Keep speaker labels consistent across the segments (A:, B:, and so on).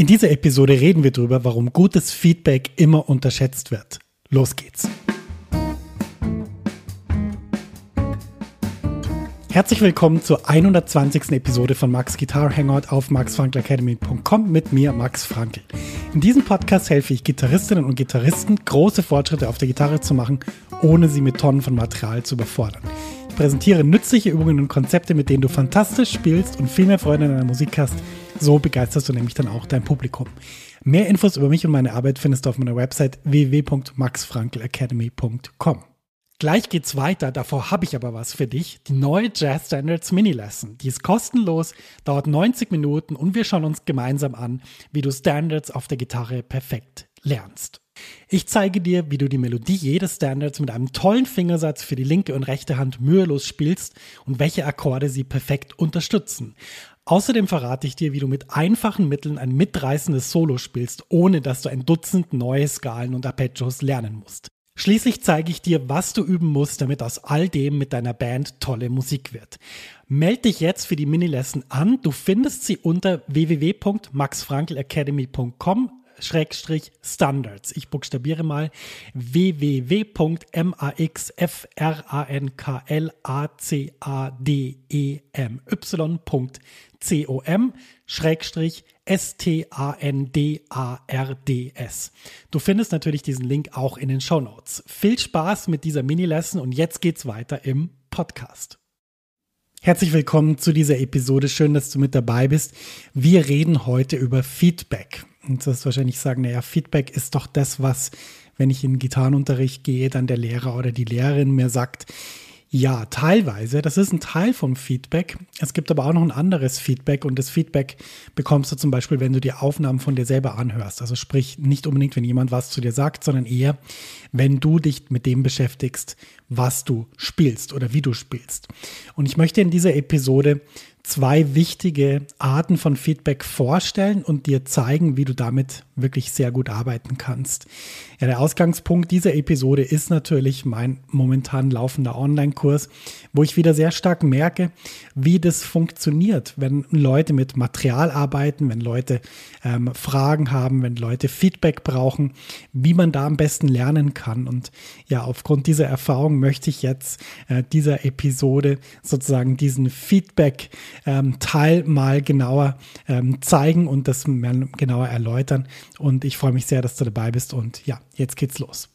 A: In dieser Episode reden wir darüber, warum gutes Feedback immer unterschätzt wird. Los geht's. Herzlich willkommen zur 120. Episode von Max Guitar Hangout auf maxfrankelacademy.com mit mir, Max Frankl. In diesem Podcast helfe ich Gitarristinnen und Gitarristen, große Fortschritte auf der Gitarre zu machen, ohne sie mit Tonnen von Material zu überfordern. Ich präsentiere nützliche Übungen und Konzepte, mit denen du fantastisch spielst und viel mehr Freude in deiner Musik hast. So begeisterst du nämlich dann auch dein Publikum. Mehr Infos über mich und meine Arbeit findest du auf meiner Website www.maxfrankelacademy.com. Gleich geht's weiter, davor habe ich aber was für dich. Die neue Jazz Standards Mini Lesson. Die ist kostenlos, dauert 90 Minuten und wir schauen uns gemeinsam an, wie du Standards auf der Gitarre perfekt lernst. Ich zeige dir, wie du die Melodie jedes Standards mit einem tollen Fingersatz für die linke und rechte Hand mühelos spielst und welche Akkorde sie perfekt unterstützen. Außerdem verrate ich dir, wie du mit einfachen Mitteln ein mitreißendes Solo spielst, ohne dass du ein Dutzend neue Skalen und Arpeggios lernen musst. Schließlich zeige ich dir, was du üben musst, damit aus all dem mit deiner Band tolle Musik wird. Meld dich jetzt für die Mini-Lesson an. Du findest sie unter www.maxfrankelacademy.com Schrägstrich Standards. Ich buchstabiere mal www.maxfrankelacademy.com Schrägstrich S-T-A-N-D-A-R-D-S. Du findest natürlich diesen Link auch in den Show Notes. Viel Spaß mit dieser Mini-Lesson und jetzt geht's weiter im Podcast. Herzlich willkommen zu dieser Episode. Schön, dass du mit dabei bist. Wir reden heute über Feedback. Und wirst wahrscheinlich sagen, naja, Feedback ist doch das, was, wenn ich in Gitarrenunterricht gehe, dann der Lehrer oder die Lehrerin mir sagt, ja, teilweise. Das ist ein Teil vom Feedback. Es gibt aber auch noch ein anderes Feedback und das Feedback bekommst du zum Beispiel, wenn du die Aufnahmen von dir selber anhörst. Also sprich nicht unbedingt, wenn jemand was zu dir sagt, sondern eher, wenn du dich mit dem beschäftigst, was du spielst oder wie du spielst. Und ich möchte in dieser Episode zwei wichtige Arten von Feedback vorstellen und dir zeigen, wie du damit wirklich sehr gut arbeiten kannst. Ja, der Ausgangspunkt dieser Episode ist natürlich mein momentan laufender Online-Kurs, wo ich wieder sehr stark merke, wie das funktioniert, wenn Leute mit Material arbeiten, wenn Leute ähm, Fragen haben, wenn Leute Feedback brauchen, wie man da am besten lernen kann. Und ja, aufgrund dieser Erfahrung möchte ich jetzt äh, dieser Episode sozusagen diesen Feedback-Teil ähm, mal genauer ähm, zeigen und das genauer erläutern. Und ich freue mich sehr, dass du dabei bist. Und ja, jetzt geht's los.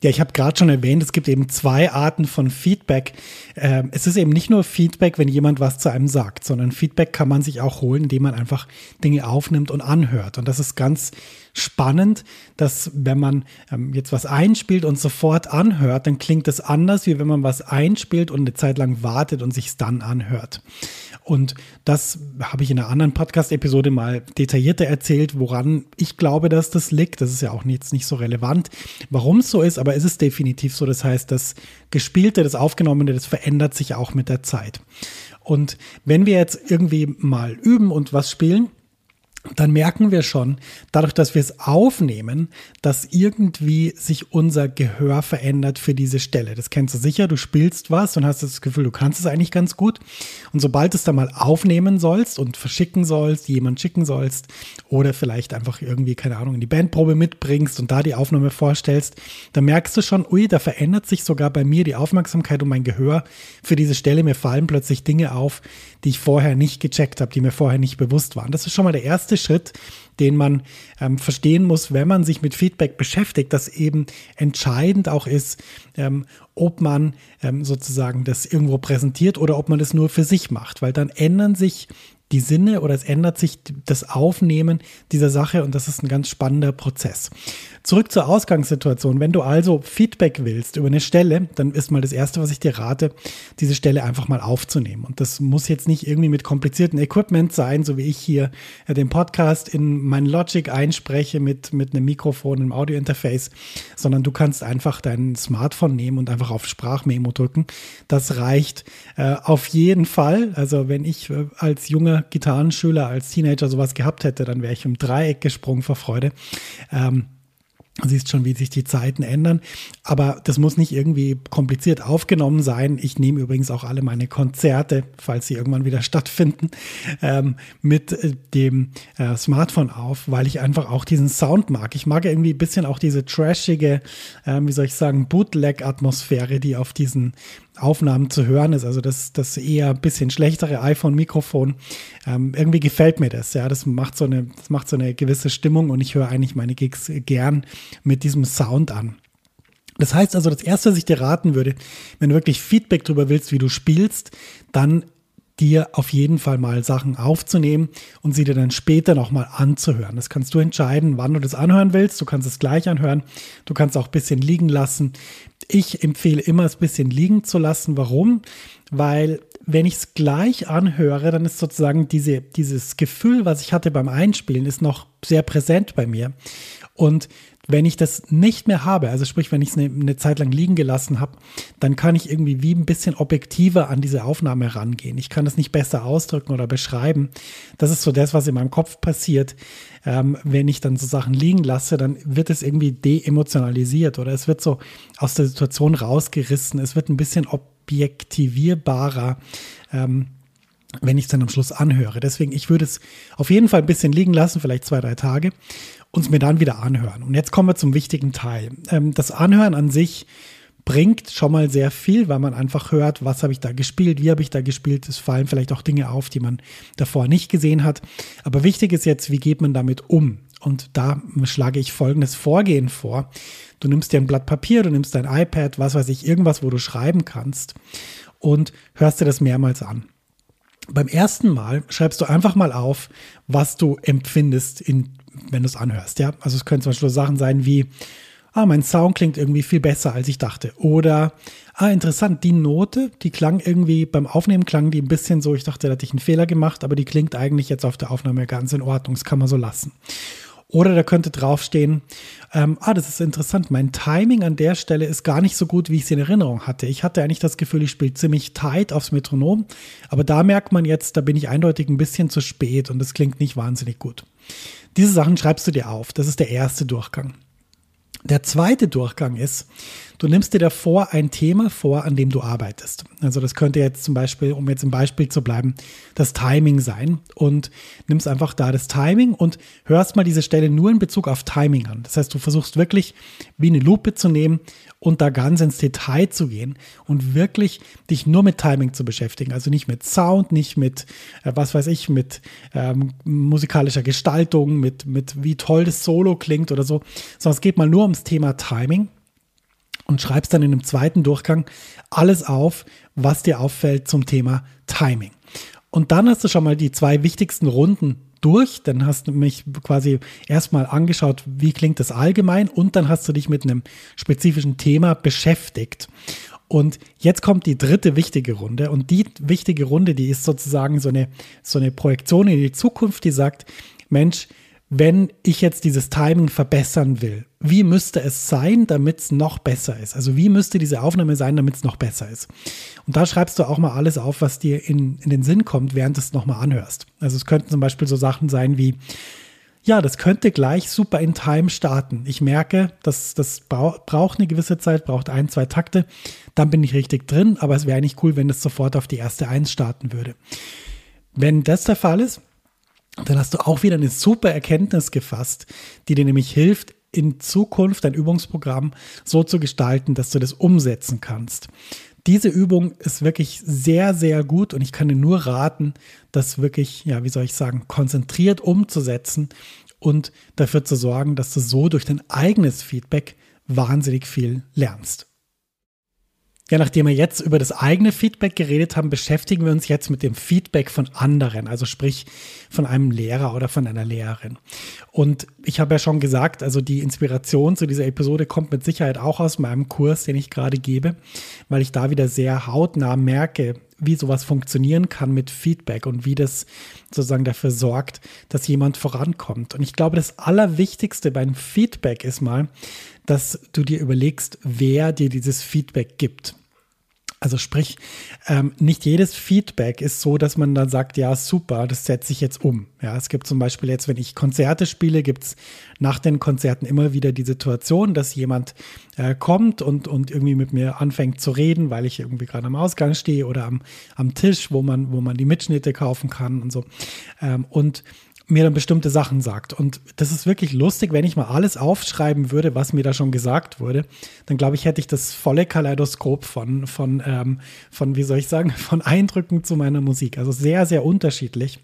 A: Ja, ich habe gerade schon erwähnt, es gibt eben zwei Arten von Feedback. Ähm, es ist eben nicht nur Feedback, wenn jemand was zu einem sagt, sondern Feedback kann man sich auch holen, indem man einfach Dinge aufnimmt und anhört. Und das ist ganz spannend, dass wenn man ähm, jetzt was einspielt und sofort anhört, dann klingt das anders, wie wenn man was einspielt und eine Zeit lang wartet und sich es dann anhört. Und das habe ich in einer anderen Podcast-Episode mal detaillierter erzählt, woran ich glaube, dass das liegt. Das ist ja auch jetzt nicht so relevant, warum es so ist, aber es ist definitiv so. Das heißt, das Gespielte, das Aufgenommene, das verändert sich auch mit der Zeit. Und wenn wir jetzt irgendwie mal üben und was spielen, dann merken wir schon, dadurch, dass wir es aufnehmen, dass irgendwie sich unser Gehör verändert für diese Stelle. Das kennst du sicher, du spielst was und hast das Gefühl, du kannst es eigentlich ganz gut. Und sobald du es dann mal aufnehmen sollst und verschicken sollst, jemand schicken sollst oder vielleicht einfach irgendwie, keine Ahnung, in die Bandprobe mitbringst und da die Aufnahme vorstellst, dann merkst du schon, ui, da verändert sich sogar bei mir die Aufmerksamkeit und mein Gehör für diese Stelle. Mir fallen plötzlich Dinge auf, die ich vorher nicht gecheckt habe, die mir vorher nicht bewusst waren. Das ist schon mal der erste Schritt, den man ähm, verstehen muss, wenn man sich mit Feedback beschäftigt, dass eben entscheidend auch ist, ähm, ob man ähm, sozusagen das irgendwo präsentiert oder ob man das nur für sich macht, weil dann ändern sich die Sinne oder es ändert sich das Aufnehmen dieser Sache und das ist ein ganz spannender Prozess. Zurück zur Ausgangssituation. Wenn du also Feedback willst über eine Stelle, dann ist mal das Erste, was ich dir rate, diese Stelle einfach mal aufzunehmen. Und das muss jetzt nicht irgendwie mit komplizierten Equipment sein, so wie ich hier äh, den Podcast in mein Logic einspreche mit, mit einem Mikrofon im Audiointerface, sondern du kannst einfach dein Smartphone nehmen und einfach auf Sprachmemo drücken. Das reicht äh, auf jeden Fall. Also wenn ich äh, als junger Gitarrenschüler, als Teenager sowas gehabt hätte, dann wäre ich im Dreieck gesprungen vor Freude. Ähm, siehst schon, wie sich die Zeiten ändern. Aber das muss nicht irgendwie kompliziert aufgenommen sein. Ich nehme übrigens auch alle meine Konzerte, falls sie irgendwann wieder stattfinden, ähm, mit äh, dem äh, Smartphone auf, weil ich einfach auch diesen Sound mag. Ich mag irgendwie ein bisschen auch diese trashige, äh, wie soll ich sagen, Bootleg-Atmosphäre, die auf diesen Aufnahmen zu hören ist. Also das, das eher ein bisschen schlechtere iPhone-Mikrofon. Ähm, irgendwie gefällt mir das. Ja, das macht so eine, das macht so eine gewisse Stimmung und ich höre eigentlich meine Gigs gern mit diesem Sound an. Das heißt also, das erste, was ich dir raten würde, wenn du wirklich Feedback darüber willst, wie du spielst, dann dir auf jeden Fall mal Sachen aufzunehmen und sie dir dann später nochmal anzuhören. Das kannst du entscheiden, wann du das anhören willst. Du kannst es gleich anhören. Du kannst auch ein bisschen liegen lassen. Ich empfehle immer, es ein bisschen liegen zu lassen. Warum? Weil wenn ich es gleich anhöre, dann ist sozusagen diese, dieses Gefühl, was ich hatte beim Einspielen, ist noch sehr präsent bei mir. Und wenn ich das nicht mehr habe, also sprich, wenn ich es eine, eine, Zeit lang liegen gelassen habe, dann kann ich irgendwie wie ein bisschen objektiver an diese Aufnahme rangehen. Ich kann das nicht besser ausdrücken oder beschreiben. Das ist so das, was in meinem Kopf passiert. Ähm, wenn ich dann so Sachen liegen lasse, dann wird es irgendwie deemotionalisiert oder es wird so aus der Situation rausgerissen. Es wird ein bisschen objektivierbarer. Ähm, wenn ich es dann am Schluss anhöre. Deswegen, ich würde es auf jeden Fall ein bisschen liegen lassen, vielleicht zwei, drei Tage uns mir dann wieder anhören. Und jetzt kommen wir zum wichtigen Teil. Ähm, das Anhören an sich bringt schon mal sehr viel, weil man einfach hört, was habe ich da gespielt, wie habe ich da gespielt. Es fallen vielleicht auch Dinge auf, die man davor nicht gesehen hat. Aber wichtig ist jetzt, wie geht man damit um? Und da schlage ich folgendes Vorgehen vor. Du nimmst dir ein Blatt Papier, du nimmst dein iPad, was weiß ich, irgendwas, wo du schreiben kannst und hörst dir das mehrmals an. Beim ersten Mal schreibst du einfach mal auf, was du empfindest in wenn du es anhörst, ja. Also es können zum Beispiel Sachen sein wie, ah, mein Sound klingt irgendwie viel besser, als ich dachte. Oder, ah, interessant, die Note, die klang irgendwie, beim Aufnehmen klang die ein bisschen so, ich dachte, da hatte ich einen Fehler gemacht, aber die klingt eigentlich jetzt auf der Aufnahme ganz in Ordnung, das kann man so lassen. Oder da könnte draufstehen, ähm, ah, das ist interessant, mein Timing an der Stelle ist gar nicht so gut, wie ich es in Erinnerung hatte. Ich hatte eigentlich das Gefühl, ich spiele ziemlich tight aufs Metronom, aber da merkt man jetzt, da bin ich eindeutig ein bisschen zu spät und es klingt nicht wahnsinnig gut. Diese Sachen schreibst du dir auf. Das ist der erste Durchgang. Der zweite Durchgang ist, du nimmst dir davor ein Thema vor, an dem du arbeitest. Also das könnte jetzt zum Beispiel, um jetzt im Beispiel zu bleiben, das Timing sein und nimmst einfach da das Timing und hörst mal diese Stelle nur in Bezug auf Timing an. Das heißt, du versuchst wirklich wie eine Lupe zu nehmen und da ganz ins Detail zu gehen und wirklich dich nur mit Timing zu beschäftigen. Also nicht mit Sound, nicht mit, äh, was weiß ich, mit ähm, musikalischer Gestaltung, mit, mit wie toll das Solo klingt oder so, sondern es geht mal nur ums Thema Timing und schreibst dann in einem zweiten Durchgang alles auf, was dir auffällt zum Thema Timing. Und dann hast du schon mal die zwei wichtigsten Runden durch, dann hast du mich quasi erstmal angeschaut, wie klingt das allgemein und dann hast du dich mit einem spezifischen Thema beschäftigt. Und jetzt kommt die dritte wichtige Runde und die wichtige Runde, die ist sozusagen so eine, so eine Projektion in die Zukunft, die sagt, Mensch, wenn ich jetzt dieses Timing verbessern will, wie müsste es sein, damit es noch besser ist? Also wie müsste diese Aufnahme sein, damit es noch besser ist? Und da schreibst du auch mal alles auf, was dir in, in den Sinn kommt, während du es nochmal anhörst. Also es könnten zum Beispiel so Sachen sein wie, ja, das könnte gleich super in Time starten. Ich merke, dass das braucht eine gewisse Zeit, braucht ein, zwei Takte. Dann bin ich richtig drin, aber es wäre eigentlich cool, wenn es sofort auf die erste Eins starten würde. Wenn das der Fall ist, dann hast du auch wieder eine super Erkenntnis gefasst, die dir nämlich hilft, in Zukunft dein Übungsprogramm so zu gestalten, dass du das umsetzen kannst. Diese Übung ist wirklich sehr, sehr gut und ich kann dir nur raten, das wirklich, ja, wie soll ich sagen, konzentriert umzusetzen und dafür zu sorgen, dass du so durch dein eigenes Feedback wahnsinnig viel lernst. Ja, nachdem wir jetzt über das eigene Feedback geredet haben, beschäftigen wir uns jetzt mit dem Feedback von anderen, also sprich von einem Lehrer oder von einer Lehrerin. Und ich habe ja schon gesagt, also die Inspiration zu dieser Episode kommt mit Sicherheit auch aus meinem Kurs, den ich gerade gebe, weil ich da wieder sehr hautnah merke, wie sowas funktionieren kann mit Feedback und wie das sozusagen dafür sorgt, dass jemand vorankommt. Und ich glaube, das Allerwichtigste beim Feedback ist mal, dass du dir überlegst, wer dir dieses Feedback gibt. Also sprich, ähm, nicht jedes Feedback ist so, dass man dann sagt, ja, super, das setze ich jetzt um. Ja, es gibt zum Beispiel jetzt, wenn ich Konzerte spiele, gibt es nach den Konzerten immer wieder die Situation, dass jemand äh, kommt und, und irgendwie mit mir anfängt zu reden, weil ich irgendwie gerade am Ausgang stehe oder am, am Tisch, wo man, wo man die Mitschnitte kaufen kann und so. Ähm, und mir dann bestimmte Sachen sagt. Und das ist wirklich lustig, wenn ich mal alles aufschreiben würde, was mir da schon gesagt wurde, dann glaube ich, hätte ich das volle Kaleidoskop von, von, ähm, von, wie soll ich sagen, von Eindrücken zu meiner Musik. Also sehr, sehr unterschiedlich.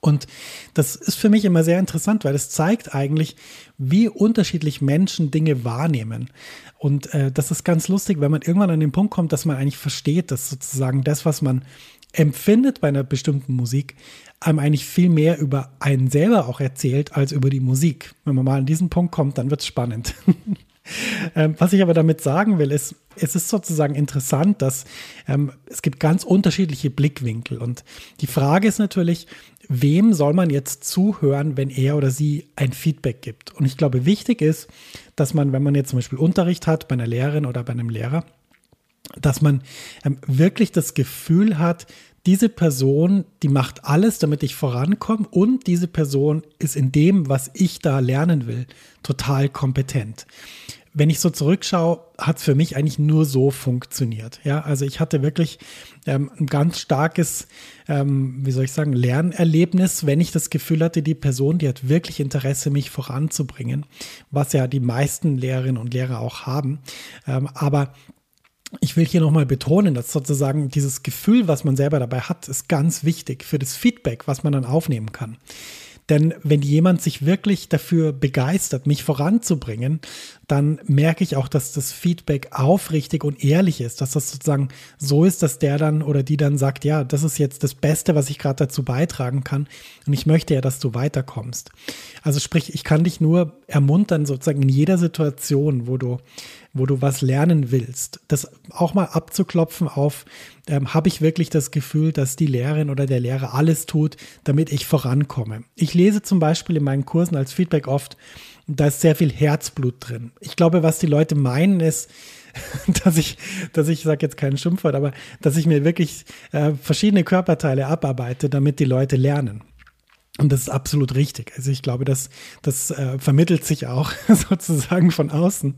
A: Und das ist für mich immer sehr interessant, weil es zeigt eigentlich, wie unterschiedlich Menschen Dinge wahrnehmen. Und äh, das ist ganz lustig, wenn man irgendwann an den Punkt kommt, dass man eigentlich versteht, dass sozusagen das, was man empfindet bei einer bestimmten Musik, einem eigentlich viel mehr über einen selber auch erzählt als über die Musik. Wenn man mal an diesen Punkt kommt, dann wird es spannend. ähm, was ich aber damit sagen will, ist, es ist sozusagen interessant, dass ähm, es gibt ganz unterschiedliche Blickwinkel. Und die Frage ist natürlich, wem soll man jetzt zuhören, wenn er oder sie ein Feedback gibt? Und ich glaube, wichtig ist, dass man, wenn man jetzt zum Beispiel Unterricht hat bei einer Lehrerin oder bei einem Lehrer, dass man ähm, wirklich das Gefühl hat, diese Person, die macht alles, damit ich vorankomme und diese Person ist in dem, was ich da lernen will, total kompetent. Wenn ich so zurückschaue, hat es für mich eigentlich nur so funktioniert. Ja, also ich hatte wirklich ähm, ein ganz starkes, ähm, wie soll ich sagen, Lernerlebnis, wenn ich das Gefühl hatte, die Person, die hat wirklich Interesse, mich voranzubringen, was ja die meisten Lehrerinnen und Lehrer auch haben. Ähm, aber ich will hier nochmal betonen, dass sozusagen dieses Gefühl, was man selber dabei hat, ist ganz wichtig für das Feedback, was man dann aufnehmen kann. Denn wenn jemand sich wirklich dafür begeistert, mich voranzubringen, dann merke ich auch, dass das Feedback aufrichtig und ehrlich ist, dass das sozusagen so ist, dass der dann oder die dann sagt, ja, das ist jetzt das Beste, was ich gerade dazu beitragen kann und ich möchte ja, dass du weiterkommst. Also sprich, ich kann dich nur ermuntern, sozusagen in jeder Situation, wo du wo du was lernen willst, das auch mal abzuklopfen auf, ähm, habe ich wirklich das Gefühl, dass die Lehrerin oder der Lehrer alles tut, damit ich vorankomme. Ich lese zum Beispiel in meinen Kursen als Feedback oft, da ist sehr viel Herzblut drin. Ich glaube, was die Leute meinen ist, dass ich, dass ich sage jetzt keinen Schimpfwort, aber dass ich mir wirklich äh, verschiedene Körperteile abarbeite, damit die Leute lernen. Und das ist absolut richtig. Also ich glaube, das, das äh, vermittelt sich auch sozusagen von außen,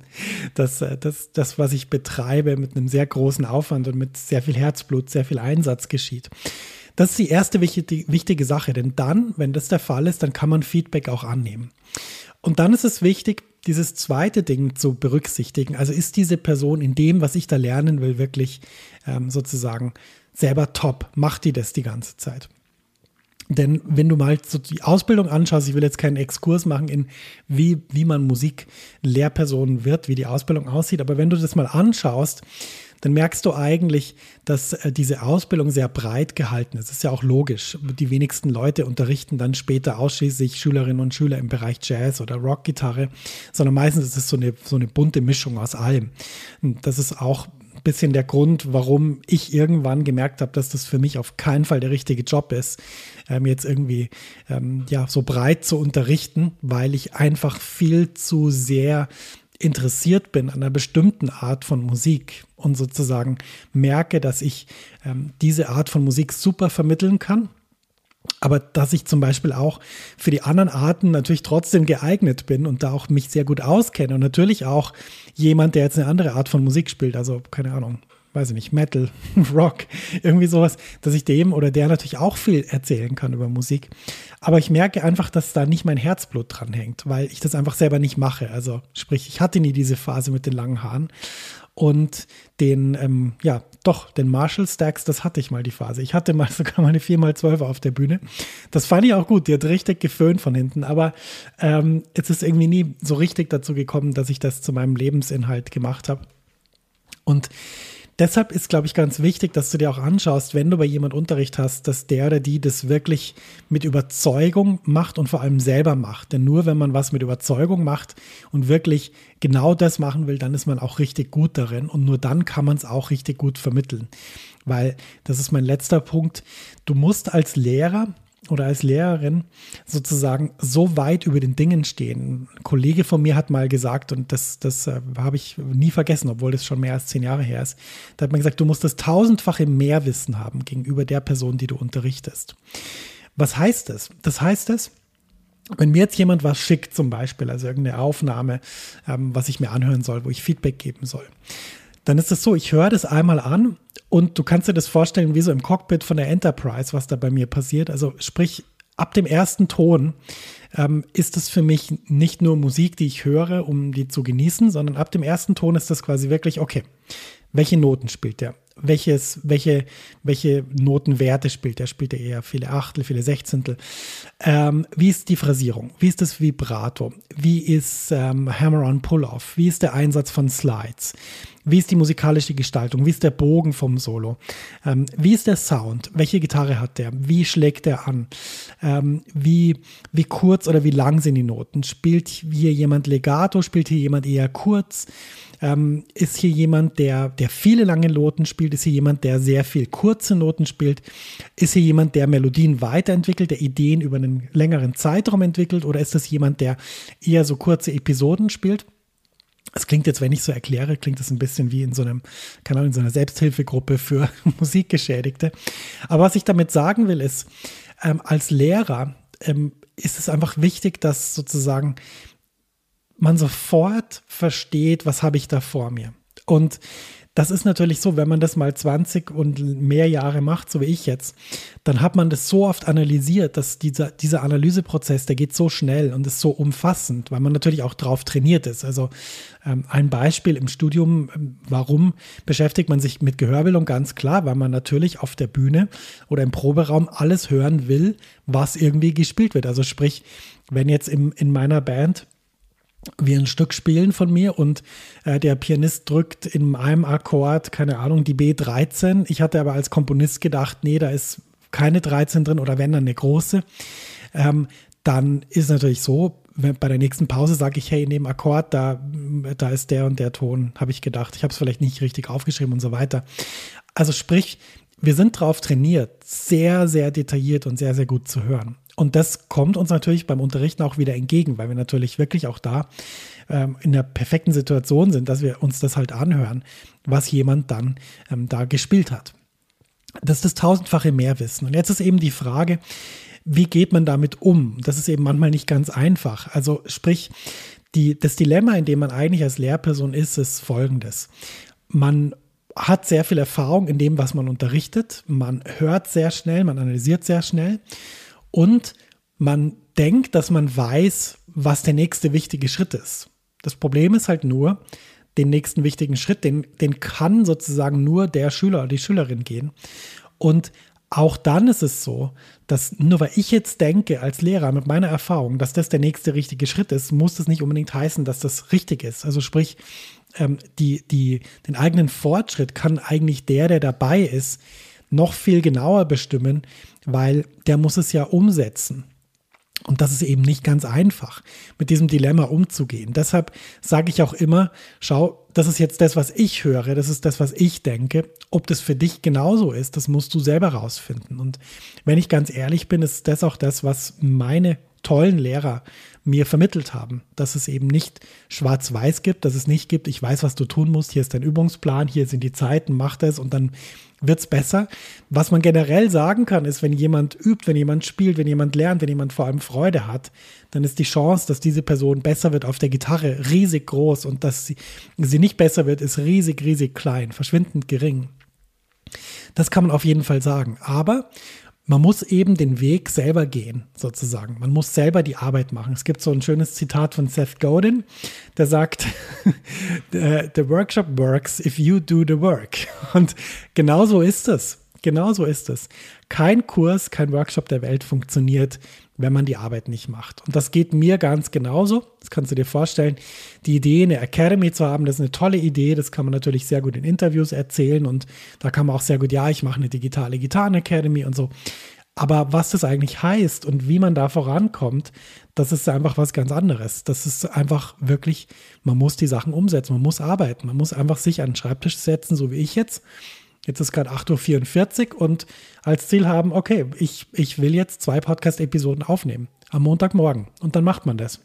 A: dass äh, das, das, was ich betreibe, mit einem sehr großen Aufwand und mit sehr viel Herzblut, sehr viel Einsatz geschieht. Das ist die erste wichtige, wichtige Sache, denn dann, wenn das der Fall ist, dann kann man Feedback auch annehmen. Und dann ist es wichtig, dieses zweite Ding zu berücksichtigen. Also ist diese Person in dem, was ich da lernen will, wirklich ähm, sozusagen selber top? Macht die das die ganze Zeit? Denn wenn du mal so die Ausbildung anschaust, ich will jetzt keinen Exkurs machen in wie, wie man Musiklehrperson wird, wie die Ausbildung aussieht, aber wenn du das mal anschaust, dann merkst du eigentlich, dass äh, diese Ausbildung sehr breit gehalten ist. Das ist ja auch logisch. Die wenigsten Leute unterrichten dann später ausschließlich Schülerinnen und Schüler im Bereich Jazz oder Rockgitarre, sondern meistens ist es so eine, so eine bunte Mischung aus allem. Das ist auch bisschen der Grund, warum ich irgendwann gemerkt habe, dass das für mich auf keinen Fall der richtige Job ist, ähm, jetzt irgendwie ähm, ja so breit zu unterrichten, weil ich einfach viel zu sehr interessiert bin an einer bestimmten Art von Musik und sozusagen merke, dass ich ähm, diese Art von Musik super vermitteln kann aber dass ich zum Beispiel auch für die anderen Arten natürlich trotzdem geeignet bin und da auch mich sehr gut auskenne und natürlich auch jemand, der jetzt eine andere Art von Musik spielt, also keine Ahnung, weiß ich nicht, Metal, Rock, irgendwie sowas, dass ich dem oder der natürlich auch viel erzählen kann über Musik. Aber ich merke einfach, dass da nicht mein Herzblut dran hängt, weil ich das einfach selber nicht mache. Also sprich, ich hatte nie diese Phase mit den langen Haaren und den, ähm, ja, doch, den Marshall Stacks, das hatte ich mal die Phase. Ich hatte mal sogar meine 4x12 auf der Bühne. Das fand ich auch gut. Die hat richtig geföhnt von hinten. Aber ähm, es ist irgendwie nie so richtig dazu gekommen, dass ich das zu meinem Lebensinhalt gemacht habe. Und deshalb ist, glaube ich, ganz wichtig, dass du dir auch anschaust, wenn du bei jemand Unterricht hast, dass der oder die das wirklich mit Überzeugung macht und vor allem selber macht. Denn nur wenn man was mit Überzeugung macht und wirklich genau das machen will, dann ist man auch richtig gut darin und nur dann kann man es auch richtig gut vermitteln. Weil, das ist mein letzter Punkt, du musst als Lehrer oder als Lehrerin sozusagen so weit über den Dingen stehen. Ein Kollege von mir hat mal gesagt, und das, das äh, habe ich nie vergessen, obwohl das schon mehr als zehn Jahre her ist, da hat man gesagt, du musst das tausendfache Mehrwissen haben gegenüber der Person, die du unterrichtest. Was heißt das? Das heißt es, wenn mir jetzt jemand was schickt, zum Beispiel, also irgendeine Aufnahme, ähm, was ich mir anhören soll, wo ich Feedback geben soll, dann ist es so, ich höre das einmal an und du kannst dir das vorstellen, wie so im Cockpit von der Enterprise, was da bei mir passiert. Also sprich, ab dem ersten Ton ähm, ist es für mich nicht nur Musik, die ich höre, um die zu genießen, sondern ab dem ersten Ton ist das quasi wirklich, okay, welche Noten spielt der? welches, welche, welche Notenwerte spielt er? Spielt er eher viele Achtel, viele Sechzehntel? Ähm, wie ist die Phrasierung? Wie ist das Vibrato? Wie ist ähm, Hammer-on Pull-Off? Wie ist der Einsatz von Slides? Wie ist die musikalische Gestaltung? Wie ist der Bogen vom Solo? Ähm, wie ist der Sound? Welche Gitarre hat der? Wie schlägt er an? Ähm, wie, wie kurz oder wie lang sind die Noten? Spielt hier jemand Legato? Spielt hier jemand eher kurz? Ähm, ist hier jemand, der, der viele lange Noten spielt? Ist hier jemand, der sehr viel kurze Noten spielt? Ist hier jemand, der Melodien weiterentwickelt, der Ideen über einen längeren Zeitraum entwickelt? Oder ist das jemand, der eher so kurze Episoden spielt? Es klingt jetzt, wenn ich so erkläre, klingt das ein bisschen wie in so einem, keine Ahnung, in so einer Selbsthilfegruppe für Musikgeschädigte. Aber was ich damit sagen will, ist, ähm, als Lehrer ähm, ist es einfach wichtig, dass sozusagen man sofort versteht, was habe ich da vor mir. Und das ist natürlich so, wenn man das mal 20 und mehr Jahre macht, so wie ich jetzt, dann hat man das so oft analysiert, dass dieser, dieser Analyseprozess, der geht so schnell und ist so umfassend, weil man natürlich auch drauf trainiert ist. Also ähm, ein Beispiel im Studium, ähm, warum beschäftigt man sich mit Gehörbildung? Ganz klar, weil man natürlich auf der Bühne oder im Proberaum alles hören will, was irgendwie gespielt wird. Also sprich, wenn jetzt im, in meiner Band wir ein Stück spielen von mir und äh, der Pianist drückt in einem Akkord, keine Ahnung, die B13. Ich hatte aber als Komponist gedacht, nee, da ist keine 13 drin oder wenn dann eine große. Ähm, dann ist natürlich so, wenn, bei der nächsten Pause sage ich, hey, in dem Akkord, da, da ist der und der Ton, habe ich gedacht. Ich habe es vielleicht nicht richtig aufgeschrieben und so weiter. Also sprich, wir sind darauf trainiert, sehr, sehr detailliert und sehr, sehr gut zu hören. Und das kommt uns natürlich beim Unterrichten auch wieder entgegen, weil wir natürlich wirklich auch da ähm, in der perfekten Situation sind, dass wir uns das halt anhören, was jemand dann ähm, da gespielt hat. Das ist das tausendfache Mehrwissen. Und jetzt ist eben die Frage, wie geht man damit um? Das ist eben manchmal nicht ganz einfach. Also sprich, die, das Dilemma, in dem man eigentlich als Lehrperson ist, ist folgendes. Man hat sehr viel Erfahrung in dem, was man unterrichtet. Man hört sehr schnell, man analysiert sehr schnell und man denkt, dass man weiß, was der nächste wichtige Schritt ist. Das Problem ist halt nur, den nächsten wichtigen Schritt, den, den kann sozusagen nur der Schüler oder die Schülerin gehen. Und auch dann ist es so, dass nur weil ich jetzt denke als Lehrer mit meiner Erfahrung, dass das der nächste richtige Schritt ist, muss das nicht unbedingt heißen, dass das richtig ist. Also sprich, ähm, die, die, den eigenen Fortschritt kann eigentlich der, der dabei ist, noch viel genauer bestimmen, weil der muss es ja umsetzen. Und das ist eben nicht ganz einfach, mit diesem Dilemma umzugehen. Deshalb sage ich auch immer, schau, das ist jetzt das, was ich höre, das ist das, was ich denke. Ob das für dich genauso ist, das musst du selber rausfinden. Und wenn ich ganz ehrlich bin, ist das auch das, was meine tollen Lehrer mir vermittelt haben, dass es eben nicht schwarz-weiß gibt, dass es nicht gibt, ich weiß, was du tun musst, hier ist dein Übungsplan, hier sind die Zeiten, mach das und dann wird es besser. Was man generell sagen kann, ist, wenn jemand übt, wenn jemand spielt, wenn jemand lernt, wenn jemand vor allem Freude hat, dann ist die Chance, dass diese Person besser wird auf der Gitarre riesig groß und dass sie, sie nicht besser wird, ist riesig, riesig klein, verschwindend gering. Das kann man auf jeden Fall sagen. Aber man muss eben den Weg selber gehen, sozusagen. Man muss selber die Arbeit machen. Es gibt so ein schönes Zitat von Seth Godin, der sagt, the workshop works if you do the work. Und genau so ist es. Genau so ist es. Kein Kurs, kein Workshop der Welt funktioniert, wenn man die Arbeit nicht macht. Und das geht mir ganz genauso. Das kannst du dir vorstellen. Die Idee, eine Academy zu haben, das ist eine tolle Idee. Das kann man natürlich sehr gut in Interviews erzählen und da kann man auch sehr gut, ja, ich mache eine digitale Gitarren Academy und so. Aber was das eigentlich heißt und wie man da vorankommt, das ist einfach was ganz anderes. Das ist einfach wirklich, man muss die Sachen umsetzen, man muss arbeiten, man muss einfach sich an den Schreibtisch setzen, so wie ich jetzt jetzt ist gerade 8.44 Uhr und als Ziel haben, okay, ich, ich will jetzt zwei Podcast-Episoden aufnehmen am Montagmorgen und dann macht man das.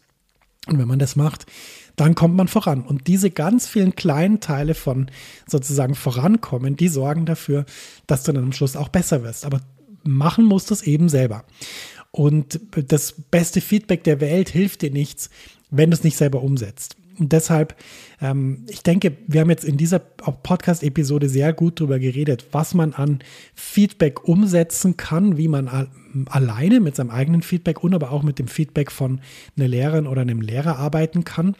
A: Und wenn man das macht, dann kommt man voran. Und diese ganz vielen kleinen Teile von sozusagen vorankommen, die sorgen dafür, dass du dann am Schluss auch besser wirst. Aber machen musst du es eben selber. Und das beste Feedback der Welt hilft dir nichts, wenn du es nicht selber umsetzt. Und deshalb, ähm, ich denke, wir haben jetzt in dieser Podcast-Episode sehr gut darüber geredet, was man an Feedback umsetzen kann, wie man alleine mit seinem eigenen Feedback und aber auch mit dem Feedback von einer Lehrerin oder einem Lehrer arbeiten kann.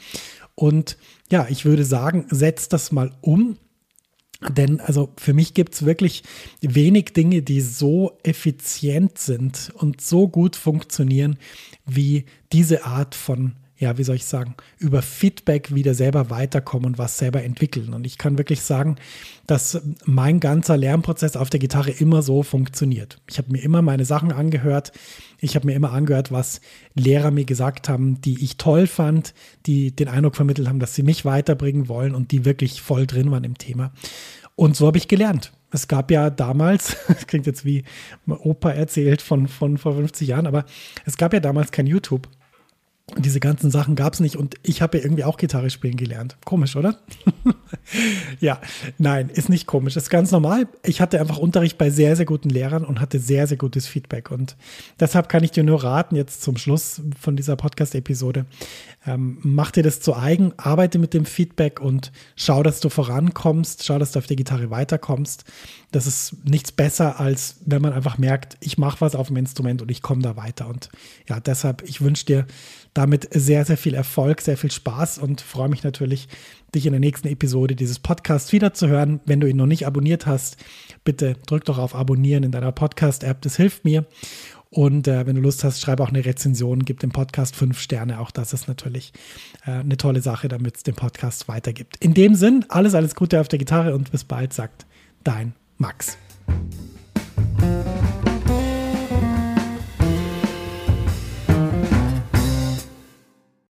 A: Und ja, ich würde sagen, setzt das mal um. Denn also für mich gibt es wirklich wenig Dinge, die so effizient sind und so gut funktionieren wie diese Art von ja, wie soll ich sagen, über Feedback wieder selber weiterkommen und was selber entwickeln. Und ich kann wirklich sagen, dass mein ganzer Lernprozess auf der Gitarre immer so funktioniert. Ich habe mir immer meine Sachen angehört. Ich habe mir immer angehört, was Lehrer mir gesagt haben, die ich toll fand, die den Eindruck vermittelt haben, dass sie mich weiterbringen wollen und die wirklich voll drin waren im Thema. Und so habe ich gelernt. Es gab ja damals, das klingt jetzt wie Opa erzählt von, von vor 50 Jahren, aber es gab ja damals kein YouTube. Diese ganzen Sachen gab es nicht und ich habe ja irgendwie auch Gitarre spielen gelernt. Komisch, oder? ja, nein, ist nicht komisch. Ist ganz normal. Ich hatte einfach Unterricht bei sehr, sehr guten Lehrern und hatte sehr, sehr gutes Feedback. Und deshalb kann ich dir nur raten, jetzt zum Schluss von dieser Podcast-Episode, ähm, mach dir das zu eigen, arbeite mit dem Feedback und schau, dass du vorankommst, schau, dass du auf der Gitarre weiterkommst. Das ist nichts besser, als wenn man einfach merkt, ich mache was auf dem Instrument und ich komme da weiter. Und ja, deshalb, ich wünsche dir damit sehr, sehr viel Erfolg, sehr viel Spaß und freue mich natürlich, dich in der nächsten Episode dieses Podcasts wiederzuhören. Wenn du ihn noch nicht abonniert hast, bitte drück doch auf Abonnieren in deiner Podcast-App, das hilft mir. Und äh, wenn du Lust hast, schreib auch eine Rezension, gib dem Podcast fünf Sterne. Auch das ist natürlich äh, eine tolle Sache, damit es den Podcast weitergibt. In dem Sinn, alles, alles Gute auf der Gitarre und bis bald, sagt dein Max.